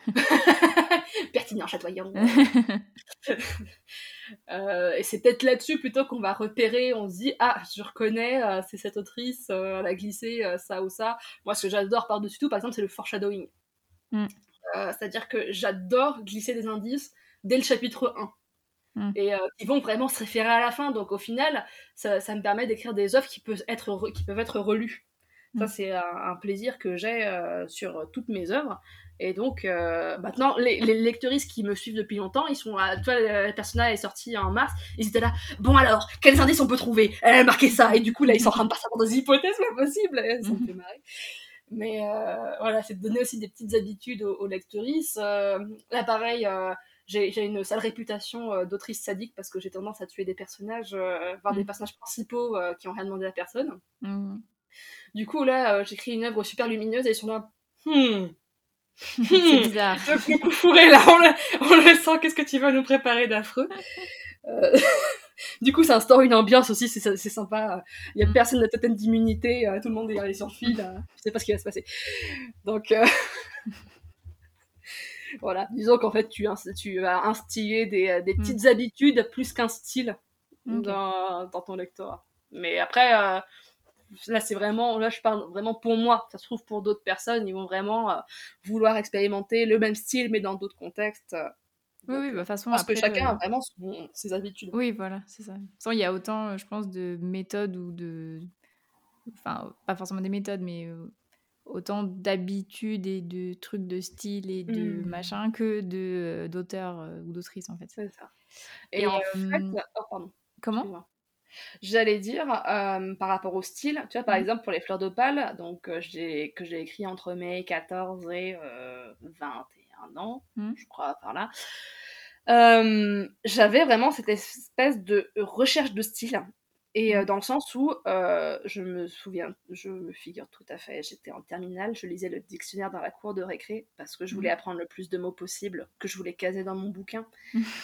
B: pertinent, chatoyant. Euh, et c'est peut-être là-dessus plutôt qu'on va repérer, on se dit ah je reconnais, euh, c'est cette autrice, euh, elle a glissé ça ou ça. Moi ce que j'adore par-dessus tout par exemple c'est le foreshadowing. Mm. C'est-à-dire que j'adore glisser des indices dès le chapitre 1. Mm. Et qui vont vraiment se référer à la fin. Donc au final, ça, me permet d'écrire des œuvres qui peuvent être, qui peuvent être relues. Ça, mm. c'est un, plaisir que j'ai sur toutes mes œuvres. Et donc, euh, maintenant, les, les lecteuristes qui me suivent depuis longtemps, ils sont. À, tu vois, le personnage est sorti en mars, ils étaient là. Bon alors, quels indices on peut trouver? Elle a marqué ça. Et du coup, là, ils sont en train de passer dans des hypothèses pas possibles. Ça me fait marrer. Mais euh, voilà, c'est de donner aussi des petites habitudes aux, aux lecteuristes. Euh, là, pareil, euh, j'ai une sale réputation euh, d'autrice sadique parce que j'ai tendance à tuer des personnages, voir des mm. personnages principaux qui ont rien demandé à personne. Mm. Du coup, là, j'écris une œuvre super lumineuse et ils sont là. Hmm,
A: c'est bizarre.
B: Le fourré là, on le, sent, qu'est-ce que tu vas nous préparer d'affreux? Euh, Du coup, ça instaure une ambiance aussi, c'est sympa. Il y a mm. personne de totem d'immunité, euh, tout le monde est allé sur le fil, euh, je sais pas ce qui va se passer. Donc, voilà, disons qu'en fait, tu, tu as instillé des, des mm. petites habitudes plus qu'un style dans, dans, ton lectorat. Mais après, là c'est vraiment là je parle vraiment pour moi ça se trouve pour d'autres personnes ils vont vraiment euh, vouloir expérimenter le même style mais dans d'autres contextes
A: oui, oui, bah, de toute façon,
B: parce que chacun a euh, vraiment ses habitudes.
A: Oui, voilà, c'est ça. il y a autant, euh, je pense, de méthodes ou de. Enfin, pas forcément des méthodes, mais autant d'habitudes et de trucs de style et de mmh. machin que de d'auteurs ou d'autrices, en fait.
B: C'est ça. Et, en fait. Oh, pardon.
A: Comment?
B: J'allais dire, euh, par rapport au style, tu vois, par mmh. exemple, pour les fleurs d'opale, donc, euh, que j'ai écrit entre mes 14 et 21 ans, mmh. je crois, par là. J'avais vraiment cette espèce de recherche de style et euh, mmh. dans le sens où, euh, je me souviens, je me figure tout à fait, j'étais en terminale, je lisais le dictionnaire dans la cour de récré parce que je voulais apprendre le plus de mots possible, que je voulais caser dans mon bouquin.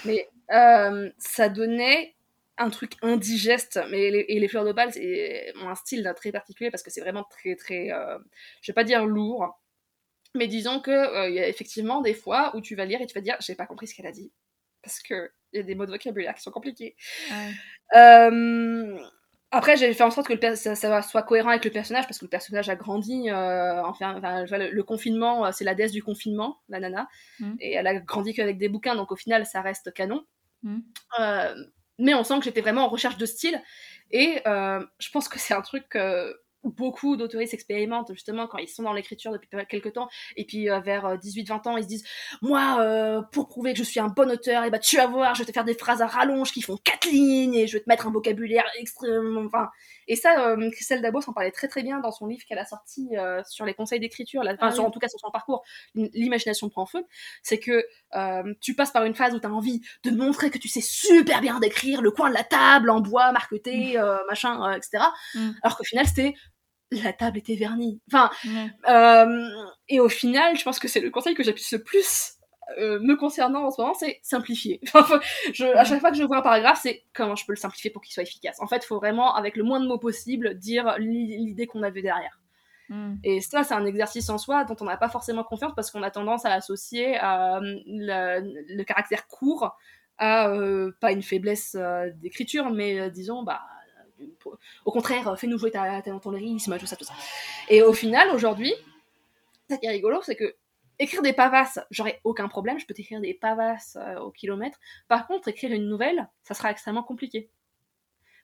B: Mais euh, ça donnait un truc indigeste. Mais les, et les fleurs d'opale, c'est un style très particulier parce que c'est vraiment très, très, je vais pas dire lourd, mais disons qu'il y a effectivement des fois où tu vas lire et tu vas dire, j'ai pas compris ce qu'elle a dit. Parce que il y a des mots de vocabulaire qui sont compliqués. Euh, après, j'ai fait en sorte que le ça, soit cohérent avec le personnage, parce que le personnage a grandi. Euh, enfin, le, confinement, euh, c'est la déesse du confinement, la nana. Mm. Et elle a grandi qu'avec des bouquins, donc au final, ça reste canon. Mm. Mais on sent que j'étais vraiment en recherche de style. Et je pense que c'est un truc beaucoup d'autoristes expérimentent justement quand ils sont dans l'écriture depuis quelques temps et puis euh, vers 18-20 euh, ans ils se disent moi euh, pour prouver que je suis un bon auteur et eh bah ben, tu vas voir je vais te faire des phrases à rallonge qui font quatre lignes et je vais te mettre un vocabulaire extrêmement enfin et ça Christelle Dabos en parlait très très bien dans son livre qu'elle a sorti sur les conseils d'écriture enfin ah en tout cas sur son parcours l'imagination prend feu c'est que tu passes par une phase où tu as envie de montrer que tu sais super bien décrire le coin de la table en bois marqueté mmh. machin etc mmh. alors qu'au final c'était la table était vernie. Enfin, euh, et au final, je pense que c'est le conseil que j'appuie le plus euh, me concernant en ce moment, c'est simplifier. je, à chaque fois que je vois un paragraphe, c'est comment je peux le simplifier pour qu'il soit efficace. En fait, il faut vraiment, avec le moins de mots possible, dire l'idée qu'on avait derrière. Mm. Et ça, c'est un exercice en soi dont on n'a pas forcément confiance parce qu'on a tendance à associer euh, le, caractère court à pas une faiblesse d'écriture, mais disons, bah, au contraire, fais-nous jouer ta, ton lyrisme, tout ça, tout ça. Et au final, aujourd'hui, ce qui est rigolo, c'est que écrire des pavasses, j'aurais aucun problème, je peux t'écrire des pavasses euh, au kilomètre. Par contre, écrire une nouvelle, ça sera extrêmement compliqué.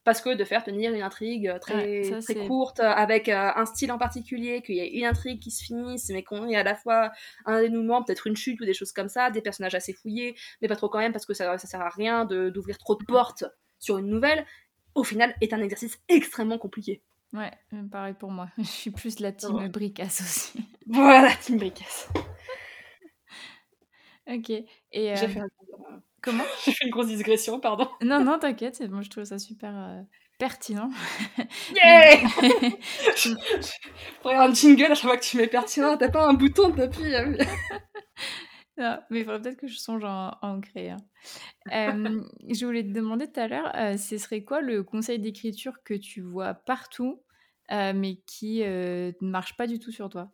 B: Parce que de faire tenir une intrigue très, très courte, avec euh, un style en particulier, qu'il y ait une intrigue qui se finisse, mais qu'on ait à la fois un dénouement, peut-être une chute ou des choses comme ça, des personnages assez fouillés, mais pas trop quand même, parce que ça, ça sert à rien d'ouvrir trop de portes sur une nouvelle au final, est un exercice extrêmement compliqué.
A: Ouais, pareil pour moi. Je suis plus la team oh. Bricasse aussi.
B: Voilà, team Bricasse.
A: ok. Et J'ai
B: euh, fait Comment J'ai fait une grosse digression, pardon.
A: Non, non, t'inquiète, moi je trouve ça super euh, pertinent.
B: Yeah Pour un jingle, à chaque fois que tu mets pertinent, t'as pas un bouton de tapis
A: mais il faudrait peut-être que je songe à, en créer je voulais te demander tout à l'heure, euh, ce serait quoi le conseil d'écriture que tu vois partout, euh, mais qui ne marche pas du tout sur toi?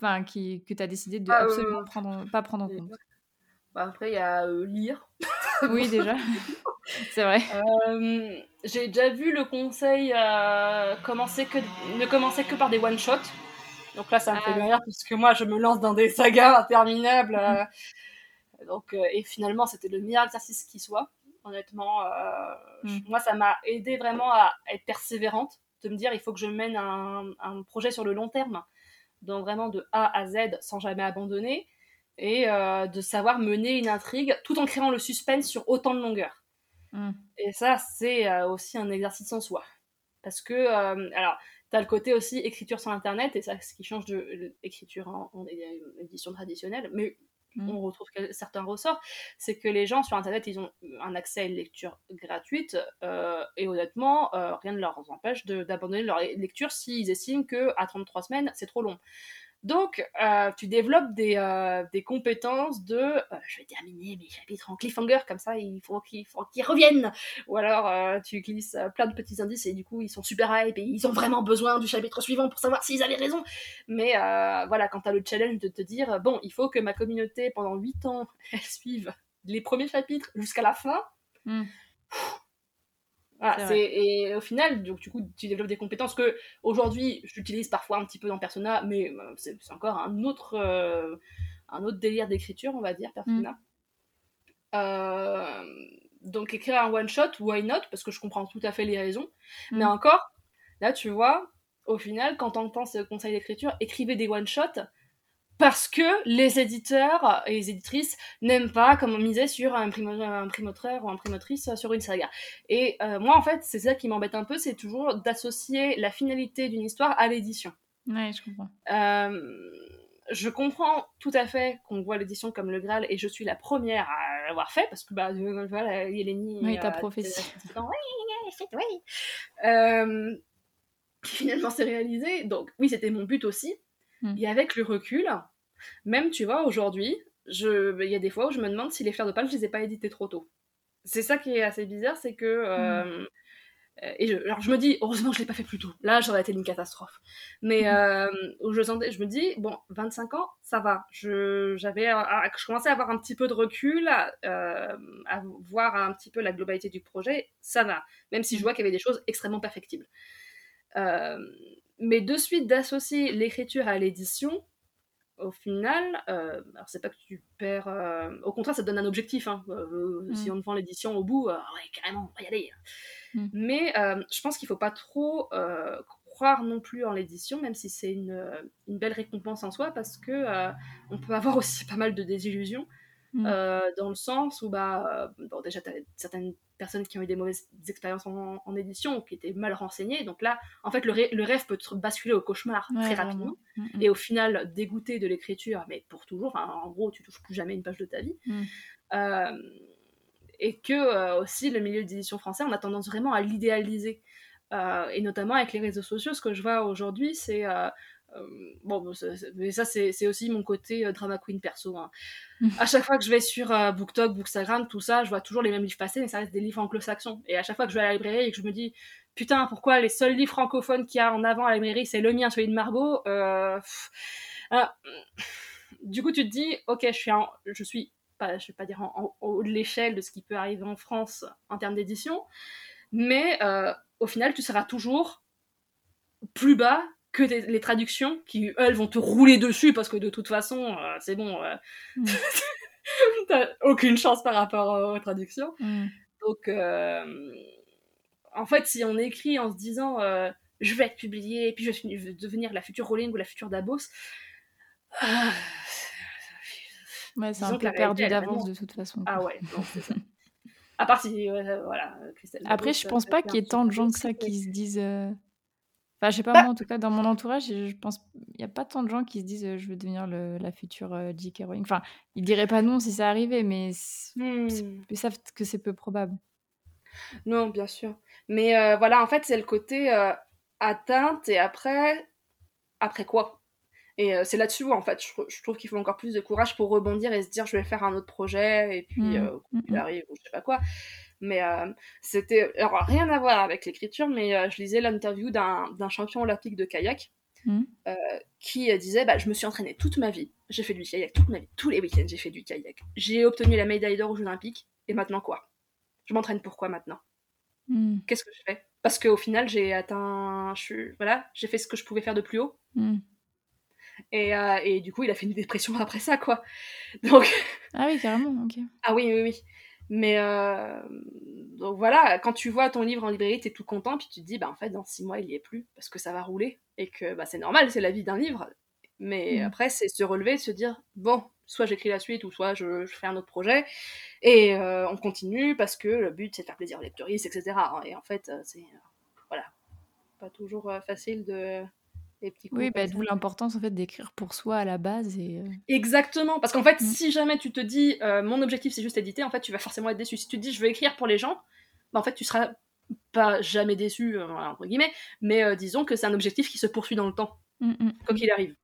A: Enfin, qui, que tu as décidé de ah, absolument prendre pas prendre en compte?
B: Bah, Après, il y a lire.
A: oui, déjà. C'est vrai.
B: J'ai déjà vu le conseil commencer que, ne commencer que par des one-shots. Donc là, ça me fait ah. rire puisque moi, je me lance dans des sagas interminables. Euh, donc, euh, et finalement, c'était le meilleur exercice qui soit. Honnêtement, euh, mm. moi, ça m'a aidé vraiment à être persévérante, de me dire, il faut que je mène un, projet sur le long terme, donc vraiment de A à Z, sans jamais abandonner, et de savoir mener une intrigue tout en créant le suspense sur autant de longueur. Mm. Et ça, c'est aussi un exercice en soi. Parce que, alors, T'as le côté aussi écriture sur Internet, et ça, ce qui change de l'écriture en, édition traditionnelle, mais mm. on retrouve certains ressorts, c'est que les gens sur Internet, ils ont un accès à une lecture gratuite, euh, et honnêtement, euh, rien ne leur empêche d'abandonner leur lecture s'ils estiment que à 33 semaines, c'est trop long. Donc, euh, tu développes des, euh, des compétences de euh, je vais terminer mes chapitres en cliffhanger, comme ça il faut qu'ils reviennent. Ou alors tu glisses plein de petits indices et du coup ils sont super hype et ils ont vraiment besoin du chapitre suivant pour savoir s'ils avaient raison. Mais voilà, quand tu as le challenge de te dire bon, il faut que ma communauté pendant 8 ans elle suive les premiers chapitres jusqu'à la fin. Et au final, donc, du coup, tu développes des compétences que aujourd'hui j'utilise parfois un petit peu dans Persona, mais euh, c'est encore un autre, euh, un autre délire d'écriture, on va dire, Persona. Mm. Euh, donc écrire un one shot, why not? Parce que je comprends tout à fait les raisons. Mais mm. encore, là, tu vois, au final, quand on entend ce conseil d'écriture, écrivez des one shots. Parce que les éditeurs et les éditrices n'aiment pas comme on misait sur un, primoteur ou un primotrice sur une saga. Et euh, moi, en fait, c'est ça qui m'embête un peu, c'est toujours d'associer la finalité d'une histoire à l'édition.
A: Ouais, je comprends.
B: Euh, je comprends tout à fait qu'on voit l'édition comme le Graal et je suis la première à l'avoir fait parce que bah voilà Yeleni
A: oui ta prophétie
B: oui, oui. Euh, finalement c'est réalisé donc oui c'était mon but aussi Hmm. Et avec le recul, même tu vois, aujourd'hui, il y a des fois où je me demande si les fleurs de palme, je les ai pas éditées trop tôt. C'est ça qui est assez bizarre, c'est que. Hmm. Euh, et je, alors je me dis, heureusement je l'ai pas fait plus tôt. Là, j'aurais été une catastrophe. Mais hmm. euh, je, sentais, je me dis, bon, 25 ans, ça va. Je, j'avais, je commençais à avoir un petit peu de recul, euh, à voir un petit peu la globalité du projet, ça va. Même si je vois qu'il y avait des choses extrêmement perfectibles. Euh, mais de suite d'associer l'écriture à l'édition, au final, euh, alors c'est pas que tu perds. Euh, au contraire, ça te donne un objectif. Hein. Euh, mm. Si on vend l'édition au bout, ouais, carrément, on va y aller. Mm. Mais je pense qu'il faut pas trop croire non plus en l'édition, même si c'est une, une, belle récompense en soi, parce que on peut avoir aussi pas mal de désillusions. Mm. dans le sens où, bah, bon, déjà, tu as certaines personnes qui ont eu des mauvaises expériences en, édition, qui étaient mal renseignées. Donc là, en fait, le, rêve peut basculer au cauchemar très rapidement. Mm, mm. Et au final, dégoûté de l'écriture, mais pour toujours. en gros, tu touches plus jamais une page de ta vie. Mm. Euh, et que euh, aussi, le milieu d'édition français, on a tendance vraiment à l'idéaliser. Euh, et notamment avec les réseaux sociaux, ce que je vois aujourd'hui, c'est bon, mais ça, c'est aussi mon côté euh, drama queen perso. Hein. à chaque fois que je vais sur euh, BookTok, Bookstagram, tout ça, je vois toujours les mêmes livres passer, mais ça reste des livres anglo-saxons. Et à chaque fois que je vais à la librairie et que je me dis, putain, pourquoi les seuls livres francophones qu'il y a en avant à la librairie, c'est le mien, celui de Margot ah, Du coup, tu te dis, ok, je suis, je suis pas, je vais pas dire en, haut de l'échelle de ce qui peut arriver en France en termes d'édition, mais au final, tu seras toujours plus bas que les traductions qui, elles, vont te rouler dessus parce que de toute façon, euh, c'est bon, euh, mm. t'as aucune chance par rapport aux traductions. Mm. Donc, euh, en fait, si on écrit en se disant je vais être publié et puis je vais devenir la future Rowling ou la future Dabos,
A: ouais, c'est un peu perdu d'avance de toute façon.
B: Ah ouais, c'est ça. À part si, voilà,
A: Après, je pense pas qu'il y ait tant de gens que ça qui se disent Enfin, je sais pas, bah moi, en tout cas, dans mon entourage, je pense il y a pas tant de gens qui se disent je veux devenir le, la future J.K. Rowling. Enfin, ils diraient pas non si ça arrivait, mais mmh. ils savent que c'est peu probable.
B: Non, bien sûr. Mais voilà, en fait, c'est le côté atteinte et après, après quoi? Et c'est là-dessus, en fait, je, trouve qu'il faut encore plus de courage pour rebondir et se dire je vais faire un autre projet et puis mmh. il mmh, arrive ou je sais pas quoi. Mais euh, c'était. Alors, rien à voir avec l'écriture, mais euh, je lisais l'interview d'un champion olympique de kayak mmh. euh, qui disait bah, Je me suis entraîné toute ma vie, j'ai fait du kayak toute ma vie, tous les week-ends j'ai fait du kayak. J'ai obtenu la médaille d'or aux Jeux Olympiques, et maintenant quoi? Je m'entraîne pourquoi maintenant? Mmh. Qu'est-ce que je fais? Parce qu'au final, j'ai atteint. Je, voilà, j'ai fait ce que je pouvais faire de plus haut. Mmh. Et, et, du coup, il a fait une dépression après ça, quoi. Donc.
A: Ah oui, carrément, ok.
B: Ah oui, oui, oui. Mais euh, donc voilà, quand tu vois ton livre en librairie, tu es tout content, puis tu te dis, bah en fait, dans six mois, il y est plus, parce que ça va rouler, et que bah, c'est normal, c'est la vie d'un livre. Mais mm. après, c'est se relever, se dire, bon, soit j'écris la suite, ou soit je, fais un autre projet, et euh, on continue, parce que le but, c'est de faire plaisir aux lecteuristes, etc. Et en fait, euh, c'est, voilà, pas toujours facile de
A: oui, bah, d'où l'importance en fait d'écrire pour soi à la base. Et, euh
B: Exactement, parce qu'en fait, mmh. si jamais tu te dis euh, mon objectif c'est juste éditer, en fait, tu vas forcément être déçu. Si tu te dis je veux écrire pour les gens, bah, en fait, tu seras pas jamais déçu, euh, entre guillemets, mais disons que c'est un objectif qui se poursuit dans le temps, mmh, mmh, quoi qu'il arrive,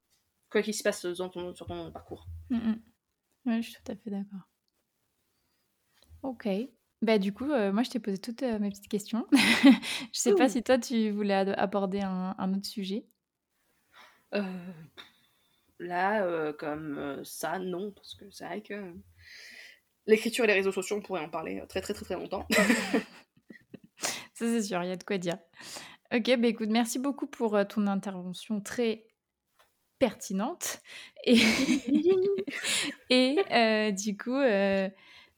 B: quoi qu'il se passe dans ton, sur ton parcours.
A: Oui, je suis tout à fait d'accord. Ok. Bah, du coup, moi, je t'ai posé toutes mes petites questions. je sais pas si toi, tu voulais aborder un autre sujet.
B: Euh, là, euh, comme euh, ça, non, parce que c'est vrai que l'écriture et les réseaux sociaux, on pourrait en parler très très très très longtemps.
A: ça c'est sûr, il y a de quoi dire. Ok, bah écoute, merci beaucoup pour ton intervention très pertinente. Et, et du coup,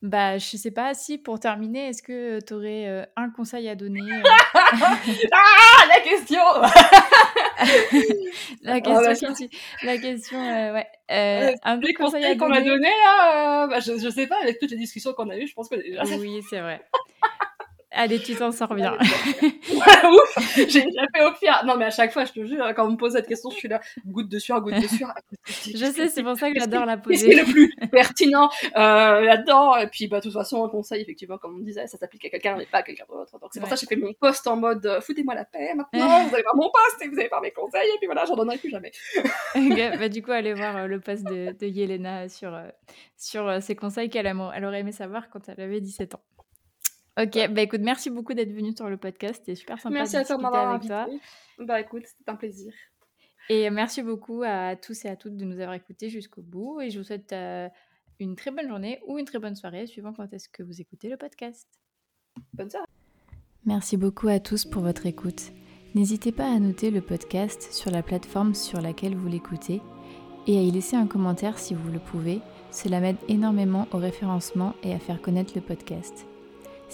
A: bah, je sais pas si pour terminer, est-ce que tu aurais un conseil à donner
B: Ah, la question
A: la question, la question ouais. un
B: peu conseil qu'on m'a donné, bah, je, je sais pas, avec toutes les discussions qu'on a eues, je pense que déjà.
A: Oui, c'est vrai. Allez, tu t'en sors bien.
B: ouf J'ai déjà fait au pire. Non, mais à chaque fois, je te jure, quand on me pose cette question, je suis là, goutte de sueur, goutte de sueur.
A: je sais, c'est pour ça que j'adore la poser.
B: C'est le plus pertinent euh, là-dedans. Et puis, bah, de toute façon, un conseil, effectivement, comme on disait, ça s'applique à quelqu'un, mais pas à quelqu'un d'autre. Donc, c'est pour ça que j'ai fait mon post en mode, euh, foutez-moi la paix maintenant, vous allez voir mon post et vous allez voir mes conseils. Et puis voilà, j'en donnerai plus jamais.
A: bah, du coup, allez voir euh, le post de, de Yelena sur, sur ses conseils qu'elle elle aurait aimé savoir quand elle avait 17 ans. Ok, bah écoute, merci beaucoup d'être venu sur le podcast. C'était super sympa
B: merci
A: de discuter avec toi.
B: Bah écoute, c'était un plaisir.
A: Et merci beaucoup à tous et à toutes de nous avoir écoutés jusqu'au bout. Et je vous souhaite euh, une très bonne journée ou une très bonne soirée, suivant quand est-ce que vous écoutez le podcast.
B: Bonne soirée.
A: Merci beaucoup à tous pour votre écoute. N'hésitez pas à noter le podcast sur la plateforme sur laquelle vous l'écoutez et à y laisser un commentaire si vous le pouvez. Cela m'aide énormément au référencement et à faire connaître le podcast.